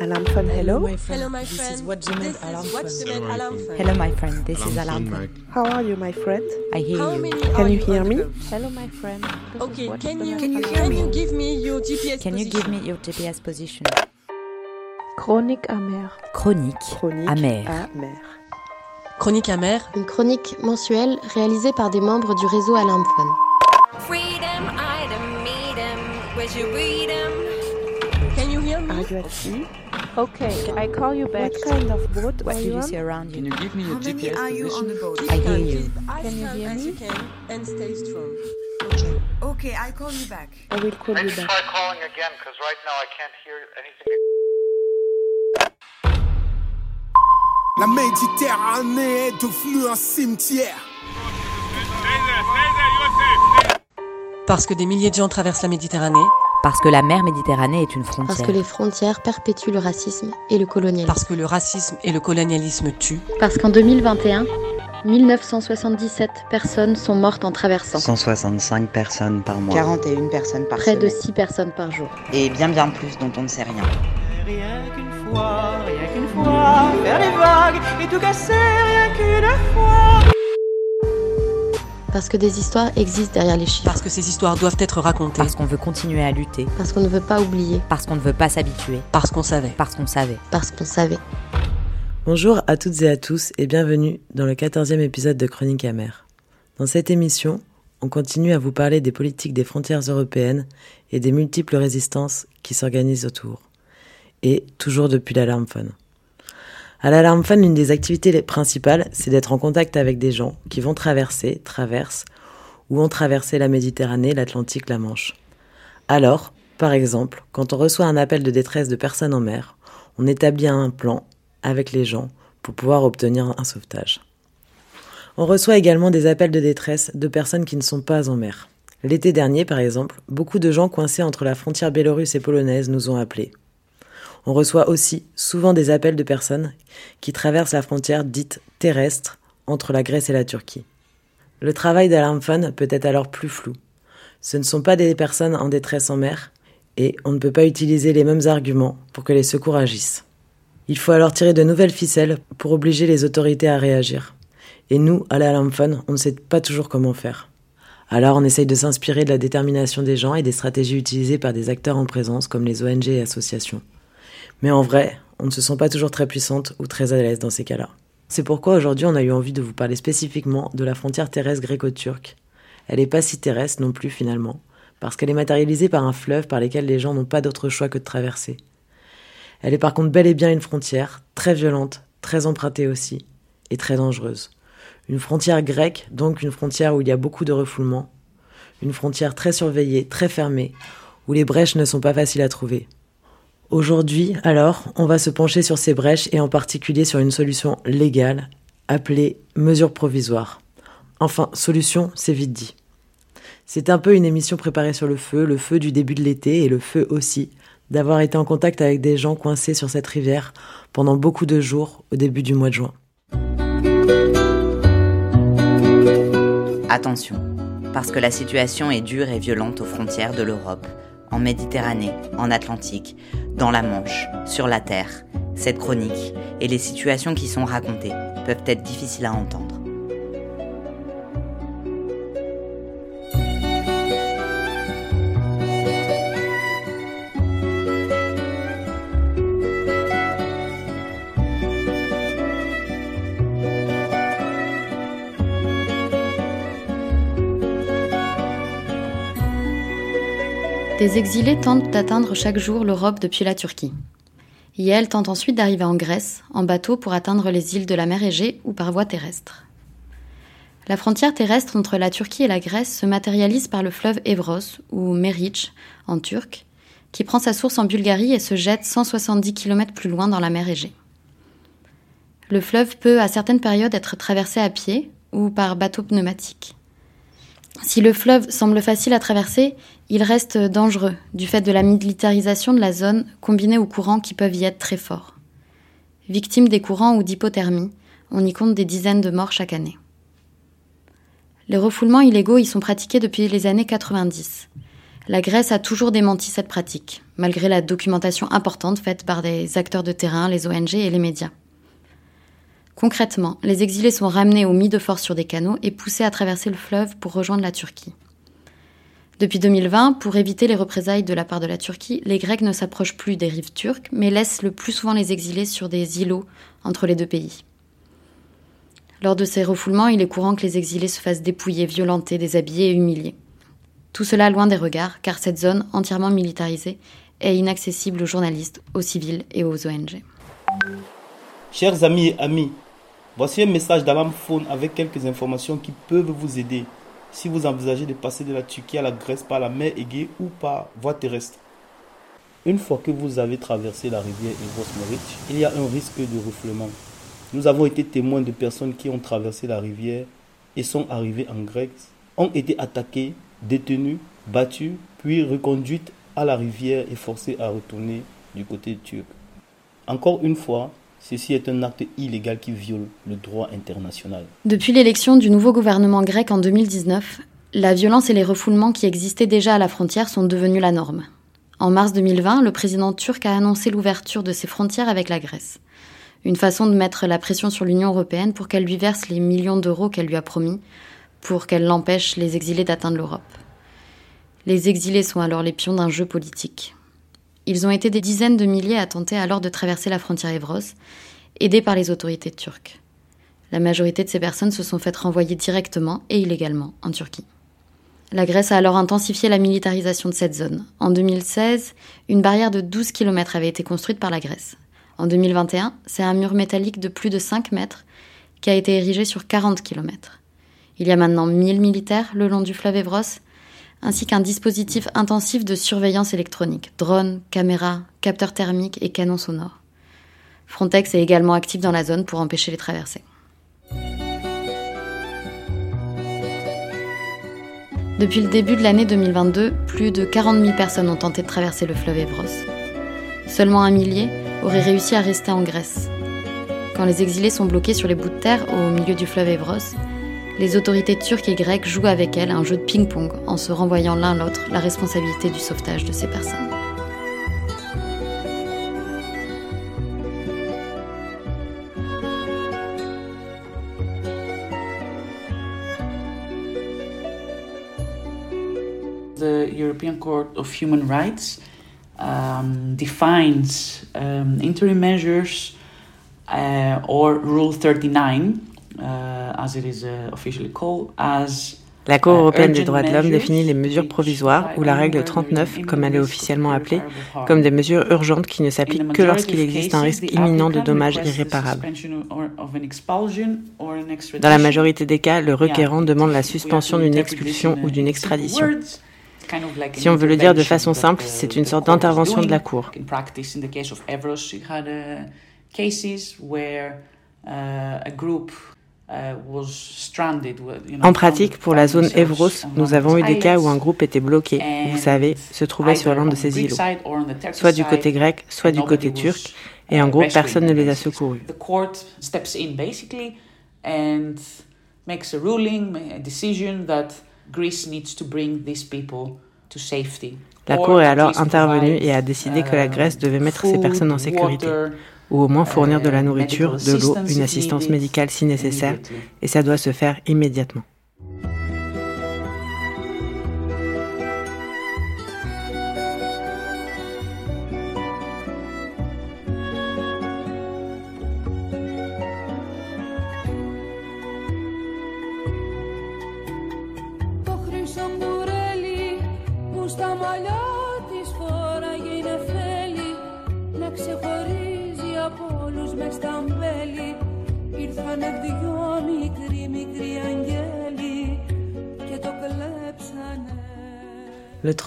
Alarm phone, hello? Hello, my This friend. is what you meant This is what phone. alarm phone. Hello, my friend. This is Alarm. How are you, my friend? I hear How you. many Can are you hear me? phone? Hello, my friend. This Okay, can you can you can you give me your GPS Can you position? give me your GPS position? Chronique amère. Chronique, Chronique amère. amère. Chronique amère. Une chronique mensuelle réalisée par des membres du réseau Alarmphone. Freedom, item, meet you you sea? Okay, I call you back. What kind of boat What are you you on? see around Can you? you give me your GPS I hear you. Can you hear me? you and stay strong. Okay, I call you back. I will call you back. try calling again because right now I can't hear anything. La Méditerranée est devenue un cimetière. Parce que des milliers de gens traversent la Méditerranée, Parce que la mer Méditerranée est une Parce frontière. que les frontières perpétuent le racisme et le colonialisme. parce que le racisme et le colonialisme tuent, Parce qu'en 2021, 1977 personnes sont mortes en traversant. 165 personnes par mois. 41 personnes par Près de semaine. 6 personnes par jour. Et bien bien plus dont on ne sait rien. Rien qu'une fois, rien qu'une fois, faire des vagues et tout casser, rien qu'une fois. Parce que des histoires existent derrière les chiffres. parce que ces histoires doivent être racontées, Parce qu'on veut continuer à lutter. Parce qu'on ne veut pas oublier. Parce qu'on ne veut pas s'habituer. parce qu'on savait. Parce qu'on savait. Parce qu'on savait. Bonjour à toutes et à tous et bienvenue dans le 14e épisode de Chronique amère. Dans cette émission, on continue à vous parler des politiques des frontières européennes et des multiples résistances qui s'organisent autour. Et toujours depuis l'alarmphone. À l'alarmphone, l'une des activités les- principales, c'est d'être en contact avec des gens qui vont traverser, traversent ou ont traversé la Méditerranée, l'Atlantique, la Manche. Alors, par exemple, quand on reçoit un appel de détresse de personnes en mer, on établit un plan avec les gens pour pouvoir obtenir un sauvetage. On reçoit également des appels de détresse de personnes qui ne sont pas en mer. L'été dernier, par exemple, beaucoup de gens coincés entre la frontière biélorusse et polonaise nous ont appelés. On reçoit aussi souvent des appels de personnes qui traversent la frontière dite terrestre entre la Grèce et la Turquie. Le travail d'Alarmphone peut être alors plus flou. Ce ne sont pas des personnes en détresse en mer et on ne peut pas utiliser les mêmes arguments pour que les secours agissent. Il faut alors tirer de nouvelles ficelles pour obliger les autorités à réagir. Et nous, à la Lamphone, on ne sait pas toujours comment faire. Alors on essaye de s'inspirer de la détermination des gens et des stratégies utilisées par des acteurs en présence comme les ONG et associations. Mais en vrai, on ne se sent pas toujours très puissante ou très à l'aise dans ces cas-là. C'est pourquoi aujourd'hui on a eu envie de vous parler spécifiquement de la frontière terrestre gréco-turque. Elle n'est pas si terrestre non plus finalement, parce qu'elle est matérialisée par un fleuve par lequel les gens n'ont pas d'autre choix que de traverser. Elle est par contre bel et bien une frontière, très violente, très empruntée aussi, et très dangereuse. Une frontière grecque, donc une frontière où il y a beaucoup de refoulement. Une frontière très surveillée, très fermée, où les brèches ne sont pas faciles à trouver. Aujourd'hui, alors, on va se pencher sur ces brèches et en particulier sur une solution légale, appelée mesure provisoire. Enfin, solution, c'est vite dit. C'est un peu une émission préparée sur le feu, le feu du début de l'été et le feu aussi, d'avoir été en contact avec des gens coincés sur cette rivière pendant beaucoup de jours au début du mois de juin. Attention, parce que la situation est dure et violente aux frontières de l'Europe, en Méditerranée, en Atlantique, dans la Manche, sur la Terre. Cette chronique et les situations qui sont racontées peuvent être difficiles à entendre. Des exilés tentent d'atteindre chaque jour l'Europe depuis la Turquie. Yael tente ensuite d'arriver en Grèce, en bateau pour atteindre les îles de la mer Égée ou par voie terrestre. La frontière terrestre entre la Turquie et la Grèce se matérialise par le fleuve Evros, ou Meric en turc, qui prend sa source en Bulgarie et se jette 170 km plus loin dans la mer Égée. Le fleuve peut à certaines périodes être traversé à pied ou par bateau pneumatique. Si le fleuve semble facile à traverser, il reste dangereux du fait de la militarisation de la zone combinée aux courants qui peuvent y être très forts. Victime des courants ou d'hypothermie, on y compte des dizaines de morts chaque année. Les refoulements illégaux y sont pratiqués depuis les années 90. La Grèce a toujours démenti cette pratique, malgré la documentation importante faite par des acteurs de terrain, les ONG et les médias. Concrètement, les exilés sont ramenés au mis de force sur des canaux et poussés à traverser le fleuve pour rejoindre la Turquie. Depuis 2020, pour éviter les représailles de la part de la Turquie, les Grecs ne s'approchent plus des rives turques, mais laissent le plus souvent les exilés sur des îlots entre les deux pays. Lors de ces refoulements, il est courant que les exilés se fassent dépouiller, violenter, déshabiller et humilier. Tout cela loin des regards, car cette zone entièrement militarisée est inaccessible aux journalistes, aux civils et aux ONG. Chers amis et amis, voici un message d'Alam Phone avec quelques informations qui peuvent vous aider si vous envisagez de passer de la Turquie à la Grèce par la mer Égée ou par voie terrestre. Une fois que vous avez traversé la rivière Evros il y a un risque de refoulement. Nous avons été témoins de personnes qui ont traversé la rivière et sont arrivées en Grèce, ont été attaquées, détenues, battues, puis reconduites à la rivière et forcées à retourner du côté turc. Encore une fois, Ceci est un acte illégal qui viole le droit international. Depuis l'élection du nouveau gouvernement grec en 2019, la violence et les refoulements qui existaient déjà à la frontière sont devenus la norme. En mars 2020, le président turc a annoncé l'ouverture de ses frontières avec la Grèce. Une façon de mettre la pression sur l'Union européenne pour qu'elle lui verse les millions d'euros qu'elle lui a promis, pour qu'elle l'empêche les exilés d'atteindre l'Europe. Les exilés sont alors les pions d'un jeu politique. Ils ont été des dizaines de milliers à tenter alors de traverser la frontière Evros, aidés par les autorités turques. La majorité de ces personnes se sont faites renvoyer directement et illégalement en Turquie. La Grèce a alors intensifié la militarisation de cette zone. En 2016, une barrière de 12 km avait été construite par la Grèce. En 2021, c'est un mur métallique de plus de 5 mètres qui a été érigé sur 40 km. Il y a maintenant 1000 militaires le long du fleuve Evros ainsi qu'un dispositif intensif de surveillance électronique, drones, caméras, capteurs thermiques et canons sonores. Frontex est également actif dans la zone pour empêcher les traversées. Depuis le début de l'année 2022, plus de 40 000 personnes ont tenté de traverser le fleuve Evros. Seulement un millier auraient réussi à rester en Grèce. Quand les exilés sont bloqués sur les bouts de terre au milieu du fleuve Evros, les autorités turques et grecques jouent avec elles un jeu de ping-pong en se renvoyant l'un l'autre la responsabilité du sauvetage de ces personnes. The European Court of Human Rights um, defines um, interim measures uh, or Rule 39 Uh, uh, la Cour européenne des droits de l'homme définit les mesures provisoires, ou la règle 39, comme elle est officiellement appelée, comme des mesures urgentes qui ne s'appliquent que lorsqu'il existe un risque imminent de dommages irréparables. Dans la majorité des cas, le requérant demande la suspension d'une expulsion ou d'une extradition. Si on veut le dire de façon simple, c'est une sorte d'intervention de la Cour. Uh, en pratique, pour la zone Evros, nous avons eu des cas où un groupe était bloqué, vous savez, se trouvait sur l'un de ces îlots, soit du côté grec, soit du côté turc, et en gros, personne ne les a secourus. La Cour est alors intervenue et a décidé que la Grèce devait mettre ces personnes en sécurité ou au moins fournir de la nourriture, de l'eau, une assistance médicale si nécessaire, et ça doit se faire immédiatement.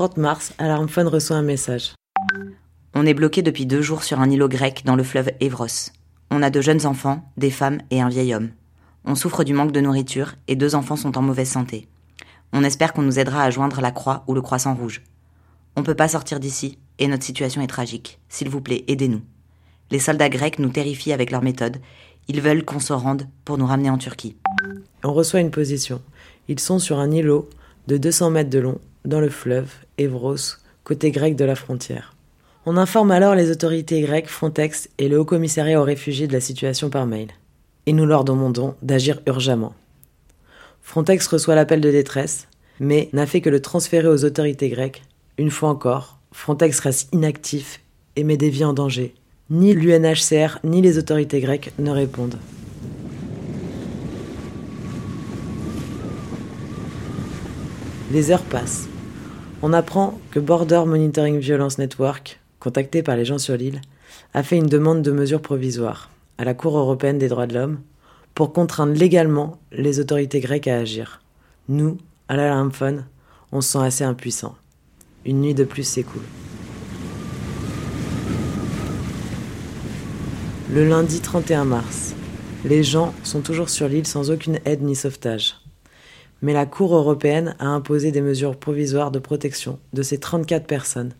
30 mars, Alarmphone reçoit un message. On est bloqué depuis deux jours sur un îlot grec dans le fleuve Evros. On a de jeunes enfants, des femmes et un vieil homme. On souffre du manque de nourriture et deux enfants sont en mauvaise santé. On espère qu'on nous aidera à joindre la croix ou le croissant rouge. On peut pas sortir d'ici et notre situation est tragique. S'il vous plaît, aidez-nous. Les soldats grecs nous terrifient avec leurs méthodes. Ils veulent qu'on se rende pour nous ramener en Turquie. On reçoit une position. Ils sont sur un îlot de 200 mètres de long dans le fleuve Evros, côté grec de la frontière. On informe alors les autorités grecques, Frontex et le Haut Commissariat aux réfugiés de la situation par mail. Et nous leur demandons d'agir urgemment. Frontex reçoit l'appel de détresse, mais n'a fait que le transférer aux autorités grecques. Une fois encore, Frontex reste inactif et met des vies en danger. Ni l'UNHCR ni les autorités grecques ne répondent. Les heures passent. On apprend que Border Monitoring Violence Network, contacté par les gens sur l'île, a fait une demande de mesures provisoires à la Cour européenne des droits de l'homme pour contraindre légalement les autorités grecques à agir. Nous, à la Lamphone, on se sent assez impuissants. Une nuit de plus s'écoule. Le lundi 31 mars, les gens sont toujours sur l'île sans aucune aide ni sauvetage. Mais la Cour européenne a imposé des mesures provisoires de protection de ces 34 personnes.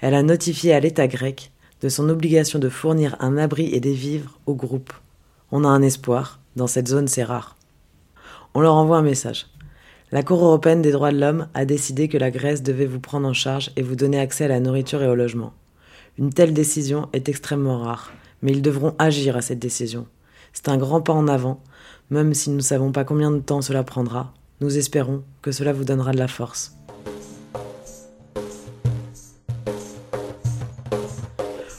Elle a notifié à l'État grec de son obligation de fournir un abri et des vivres au groupe. On a un espoir, dans cette zone c'est rare. On leur envoie un message. La Cour européenne des droits de l'homme a décidé que la Grèce devait vous prendre en charge et vous donner accès à la nourriture et au logement. Une telle décision est extrêmement rare, mais ils devront agir à cette décision. C'est un grand pas en avant, même si nous ne savons pas combien de temps cela prendra. Nous espérons que cela vous donnera de la force.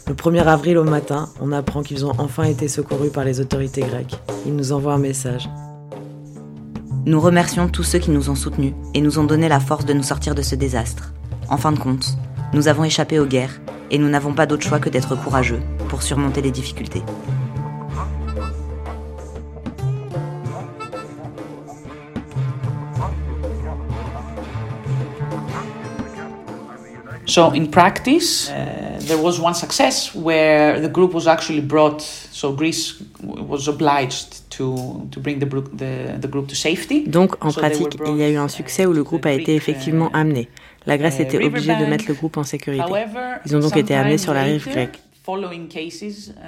Le 1er avril au matin, on apprend qu'ils ont enfin été secourus par les autorités grecques. Ils nous envoient un message. Nous remercions tous ceux qui nous ont soutenus et nous ont donné la force de nous sortir de ce désastre. En fin de compte, nous avons échappé aux guerres et nous n'avons pas d'autre choix que d'être courageux pour surmonter les difficultés. So in practice, uh, there was one success where the group was actually brought. So Greece was obliged to to bring the, the, the group to safety. Donc en pratique, il y a eu un succès où le groupe a été effectivement amené. La Grèce uh, était obligée de mettre le groupe en sécurité. Ils ont donc été amenés sur la rive grecque.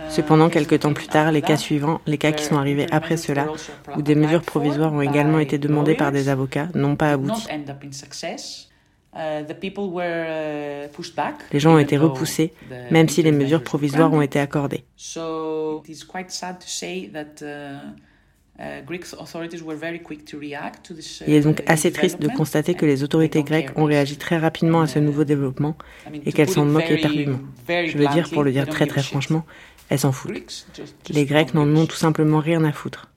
Cependant, quelques temps plus tard, les cas suivants, les cas qui sont arrivés après cela, où des mesures provisoires ont également été demandées par des avocats, n'ont pas abouti. Les gens ont été repoussés, même si les mesures provisoires ont été accordées. Il est donc assez triste de constater que les autorités grecques ont réagi très rapidement à ce nouveau développement et qu'elles s'en moquent éperdument. Je veux dire, pour le dire très très franchement, elles s'en foutent. Les Grecs n'en ont tout simplement rien à foutre.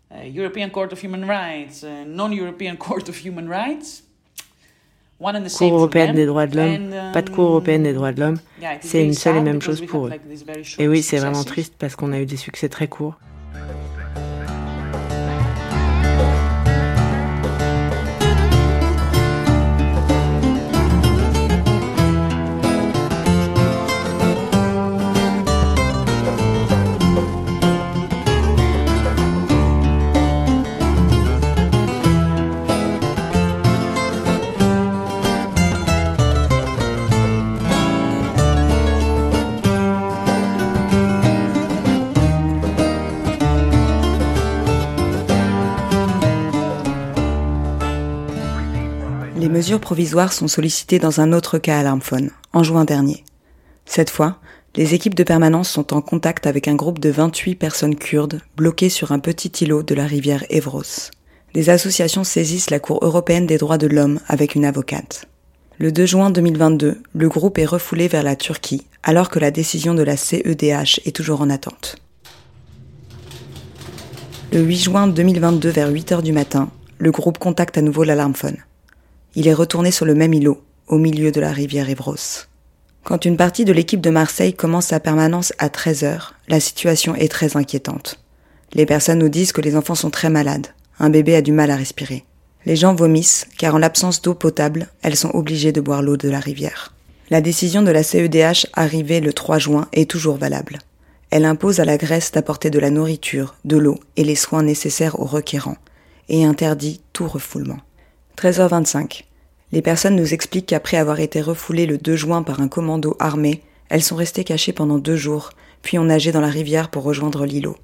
Cour européenne des droits de l'homme, pas de Cour européenne des droits de l'homme, c'est une seule et même chose pour eux. Et oui, c'est vraiment triste parce qu'on a eu des succès très courts. Mesures provisoires sont sollicitées dans un autre cas à l'Armphone, en juin dernier. Cette fois, les équipes de permanence sont en contact avec un groupe de 28 personnes kurdes bloquées sur un petit îlot de la rivière Evros. Des associations saisissent la Cour européenne des droits de l'homme avec une avocate. Le 2 juin 2022, le groupe est refoulé vers la Turquie, alors que la décision de la CEDH est toujours en attente. Le 8 juin 2022 vers 8 heures du matin, le groupe contacte à nouveau l'alarmphone. Il est retourné sur le même îlot, au milieu de la rivière Evros. Quand une partie de l'équipe de Marseille commence sa permanence à 13 heures, la situation est très inquiétante. Les personnes nous disent que les enfants sont très malades. Un bébé a du mal à respirer. Les gens vomissent, car en l'absence d'eau potable, elles sont obligées de boire l'eau de la rivière. La décision de la CEDH arrivée le 3 juin est toujours valable. Elle impose à la Grèce d'apporter de la nourriture, de l'eau et les soins nécessaires aux requérants, et interdit tout refoulement. 13h25. Les personnes nous expliquent qu'après avoir été refoulées le 2 juin par un commando armé, elles sont restées cachées pendant deux jours, puis ont nagé dans la rivière pour rejoindre l'îlot.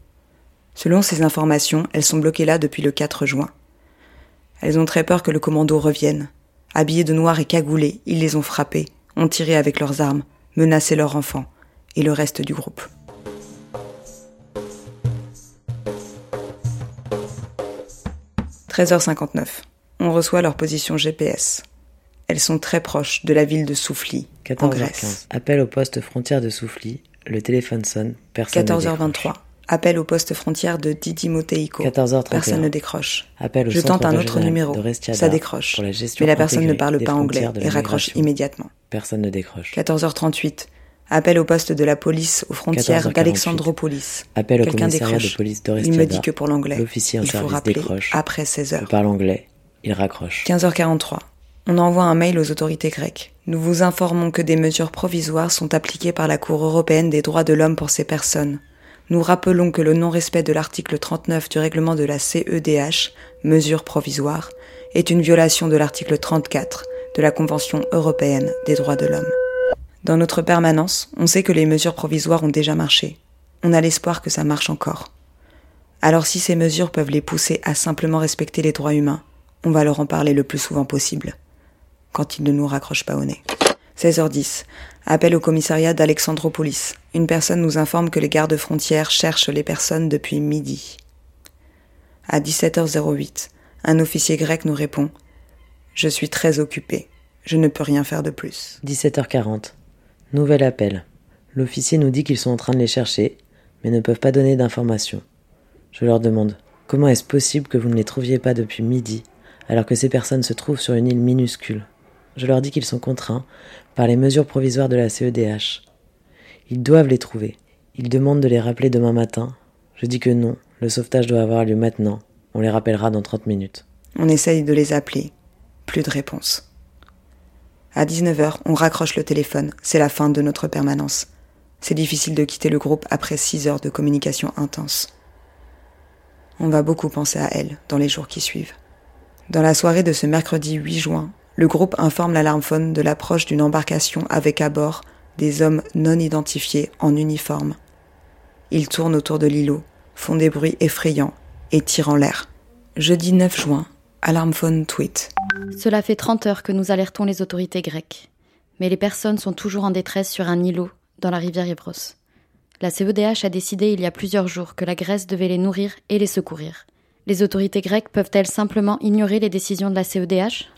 Selon ces informations, elles sont bloquées là depuis le 4 juin. Elles ont très peur que le commando revienne. Habillés de noir et cagoulés, ils les ont frappées, ont tiré avec leurs armes, menacé leurs enfants et le reste du groupe. « 13h59. On reçoit leur position GPS. Elles sont très proches de la ville de Soufli, en Grèce. Appel au poste frontière de Soufli. Le téléphone sonne. Personne 14h23. Appel au poste frontière de Didi Moteiko. 14h31. Personne ne décroche. Appel au Je tente un autre numéro. Ça décroche. Pour la mais la personne ne parle pas anglais et raccroche immédiatement. Personne ne décroche. 14h38. Appel au poste de la police aux frontières d'Alexandropolis. Appel au commissariat de police d'Orestiada. Il me dit que pour l'anglais, il faut rappeler décroche. après 16h. Il parle anglais. Il raccroche. 15h43. On envoie un mail aux autorités grecques. Nous vous informons que des mesures provisoires sont appliquées par la Cour européenne des droits de l'homme pour ces personnes. Nous rappelons que le non-respect de l'article 39 du règlement de la CEDH, mesures provisoires, est une violation de l'article 34 de la Convention européenne des droits de l'homme. Dans notre permanence, on sait que les mesures provisoires ont déjà marché. On a l'espoir que ça marche encore. Alors si ces mesures peuvent les pousser à simplement respecter les droits humains, on va leur en parler le plus souvent possible quand il ne nous raccroche pas au nez. 16h10. Appel au commissariat d'Alexandropolis. Une personne nous informe que les gardes frontières cherchent les personnes depuis midi. À 17h08, un officier grec nous répond Je suis très occupé. Je ne peux rien faire de plus. 17h40. Nouvel appel. L'officier nous dit qu'ils sont en train de les chercher, mais ne peuvent pas donner d'informations. Je leur demande Comment est-ce possible que vous ne les trouviez pas depuis midi, alors que ces personnes se trouvent sur une île minuscule je leur dis qu'ils sont contraints par les mesures provisoires de la CEDH. Ils doivent les trouver. Ils demandent de les rappeler demain matin. Je dis que non, le sauvetage doit avoir lieu maintenant. On les rappellera dans 30 minutes. On essaye de les appeler. Plus de réponse. À 19h, on raccroche le téléphone. C'est la fin de notre permanence. C'est difficile de quitter le groupe après 6 heures de communication intense. On va beaucoup penser à elle dans les jours qui suivent. Dans la soirée de ce mercredi 8 juin, le groupe informe l'alarmphone de l'approche d'une embarcation avec à bord des hommes non identifiés en uniforme. Ils tournent autour de l'îlot, font des bruits effrayants et tirent en l'air. Jeudi 9 juin, alarmphone tweet. Cela fait 30 heures que nous alertons les autorités grecques. Mais les personnes sont toujours en détresse sur un îlot dans la rivière Évros. La CEDH a décidé il y a plusieurs jours que la Grèce devait les nourrir et les secourir. Les autorités grecques peuvent-elles simplement ignorer les décisions de la CEDH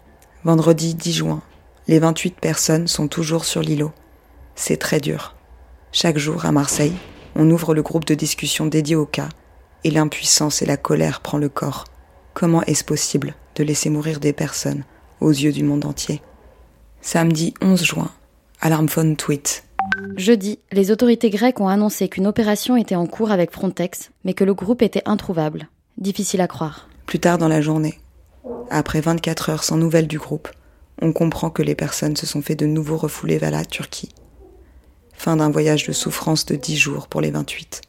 Vendredi 10 juin. Les 28 personnes sont toujours sur l'îlot. C'est très dur. Chaque jour à Marseille, on ouvre le groupe de discussion dédié au cas et l'impuissance et la colère prend le corps. Comment est-ce possible de laisser mourir des personnes aux yeux du monde entier? Samedi 11 juin, Alarmphone tweet. Jeudi, les autorités grecques ont annoncé qu'une opération était en cours avec Frontex, mais que le groupe était introuvable. Difficile à croire. Plus tard dans la journée, après 24 heures sans nouvelles du groupe, on comprend que les personnes se sont fait de nouveau refouler vers la Turquie. Fin d'un voyage de souffrance de 10 jours pour les 28,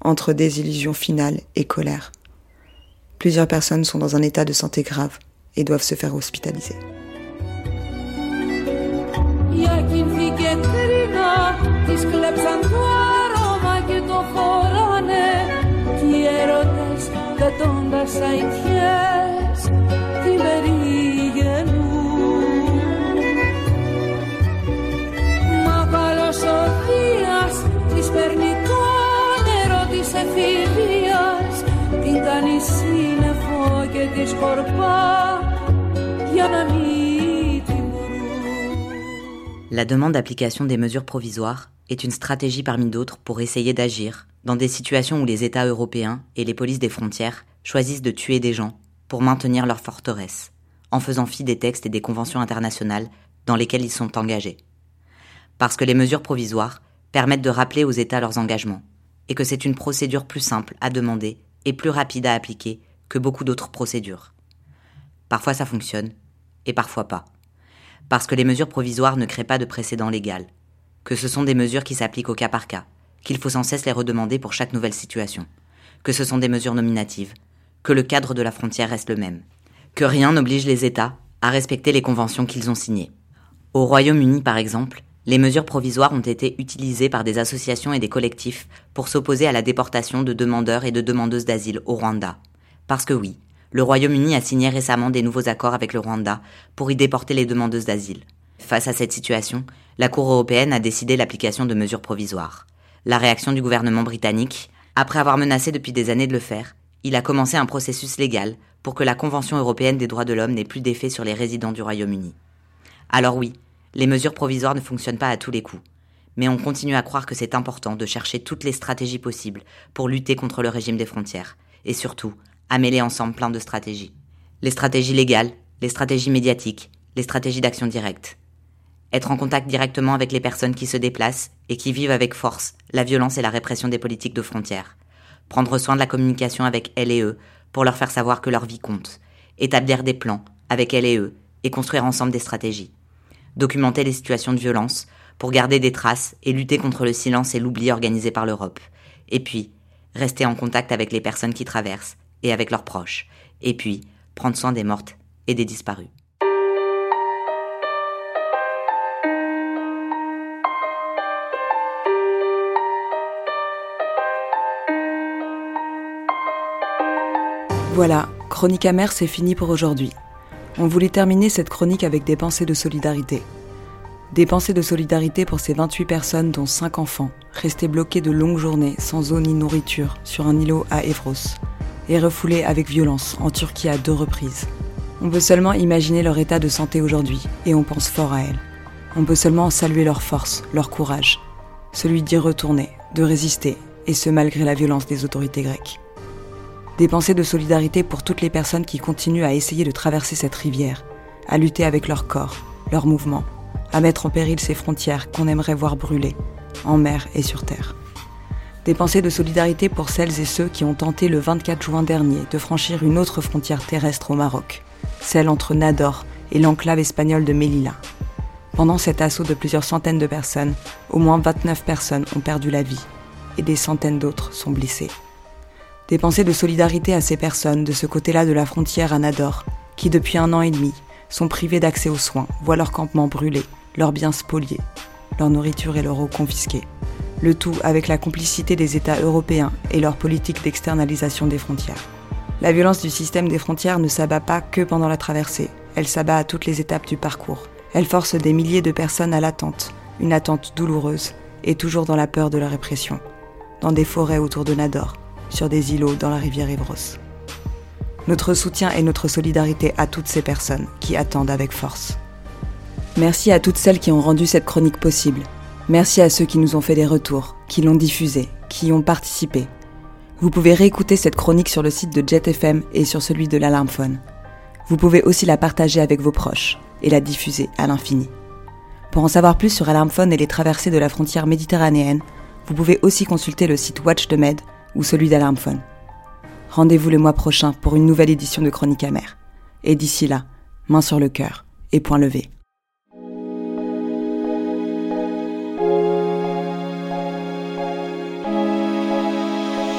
entre désillusion finale et colère. Plusieurs personnes sont dans un état de santé grave et doivent se faire hospitaliser. La demande d'application des mesures provisoires est une stratégie parmi d'autres pour essayer d'agir dans des situations où les États européens et les polices des frontières choisissent de tuer des gens pour maintenir leur forteresse, en faisant fi des textes et des conventions internationales dans lesquelles ils sont engagés. Parce que les mesures provisoires permettent de rappeler aux États leurs engagements, et que c'est une procédure plus simple à demander et plus rapide à appliquer que beaucoup d'autres procédures. Parfois ça fonctionne, et parfois pas. Parce que les mesures provisoires ne créent pas de précédent légal, que ce sont des mesures qui s'appliquent au cas par cas, qu'il faut sans cesse les redemander pour chaque nouvelle situation, que ce sont des mesures nominatives, que le cadre de la frontière reste le même, que rien n'oblige les États à respecter les conventions qu'ils ont signées. Au Royaume-Uni, par exemple, les mesures provisoires ont été utilisées par des associations et des collectifs pour s'opposer à la déportation de demandeurs et de demandeuses d'asile au Rwanda. Parce que oui, le Royaume-Uni a signé récemment des nouveaux accords avec le Rwanda pour y déporter les demandeuses d'asile. Face à cette situation, la Cour européenne a décidé l'application de mesures provisoires. La réaction du gouvernement britannique, après avoir menacé depuis des années de le faire, il a commencé un processus légal pour que la Convention européenne des droits de l'homme n'ait plus d'effet sur les résidents du Royaume-Uni. Alors oui, les mesures provisoires ne fonctionnent pas à tous les coups, mais on continue à croire que c'est important de chercher toutes les stratégies possibles pour lutter contre le régime des frontières, et surtout, à mêler ensemble plein de stratégies. Les stratégies légales, les stratégies médiatiques, les stratégies d'action directe. Être en contact directement avec les personnes qui se déplacent et qui vivent avec force la violence et la répression des politiques de frontières. Prendre soin de la communication avec elles et eux pour leur faire savoir que leur vie compte. Établir des plans avec elles et eux et construire ensemble des stratégies. Documenter les situations de violence pour garder des traces et lutter contre le silence et l'oubli organisé par l'Europe. Et puis, rester en contact avec les personnes qui traversent et avec leurs proches. Et puis, prendre soin des mortes et des disparus. Voilà, Chronique amère, c'est fini pour aujourd'hui. On voulait terminer cette chronique avec des pensées de solidarité. Des pensées de solidarité pour ces 28 personnes, dont 5 enfants, restés bloqués de longues journées, sans eau ni nourriture, sur un îlot à Evros, et refoulés avec violence en Turquie à deux reprises. On peut seulement imaginer leur état de santé aujourd'hui, et on pense fort à elles. On peut seulement saluer leur force, leur courage, celui d'y retourner, de résister, et ce malgré la violence des autorités grecques. Des pensées de solidarité pour toutes les personnes qui continuent à essayer de traverser cette rivière, à lutter avec leur corps, leurs mouvements, à mettre en péril ces frontières qu'on aimerait voir brûler, en mer et sur terre. Des pensées de solidarité pour celles et ceux qui ont tenté le 24 juin dernier de franchir une autre frontière terrestre au Maroc, celle entre Nador et l'enclave espagnole de Melilla. Pendant cet assaut de plusieurs centaines de personnes, au moins 29 personnes ont perdu la vie et des centaines d'autres sont blessées. Des pensées de solidarité à ces personnes de ce côté-là de la frontière à Nador, qui depuis un an et demi sont privés d'accès aux soins, voient leur campement brûlé, leurs biens spoliés, leur nourriture et leur eau confisquées. Le tout avec la complicité des États européens et leur politique d'externalisation des frontières. La violence du système des frontières ne s'abat pas que pendant la traversée, elle s'abat à toutes les étapes du parcours. Elle force des milliers de personnes à l'attente, une attente douloureuse, et toujours dans la peur de la répression, dans des forêts autour de Nador, sur des îlots dans la rivière Evros. Notre soutien et notre solidarité à toutes ces personnes qui attendent avec force. Merci à toutes celles qui ont rendu cette chronique possible. Merci à ceux qui nous ont fait des retours, qui l'ont diffusée, qui y ont participé. Vous pouvez réécouter cette chronique sur le site de JetFM et sur celui de l'Alarmphone. Vous pouvez aussi la partager avec vos proches et la diffuser à l'infini. Pour en savoir plus sur Alarmphone et les traversées de la frontière méditerranéenne, vous pouvez aussi consulter le site Watch the Med ou celui d'Alarmphone. Rendez-vous le mois prochain pour une nouvelle édition de Chronique amère. Et d'ici là, main sur le cœur et point levé.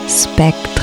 Spectre.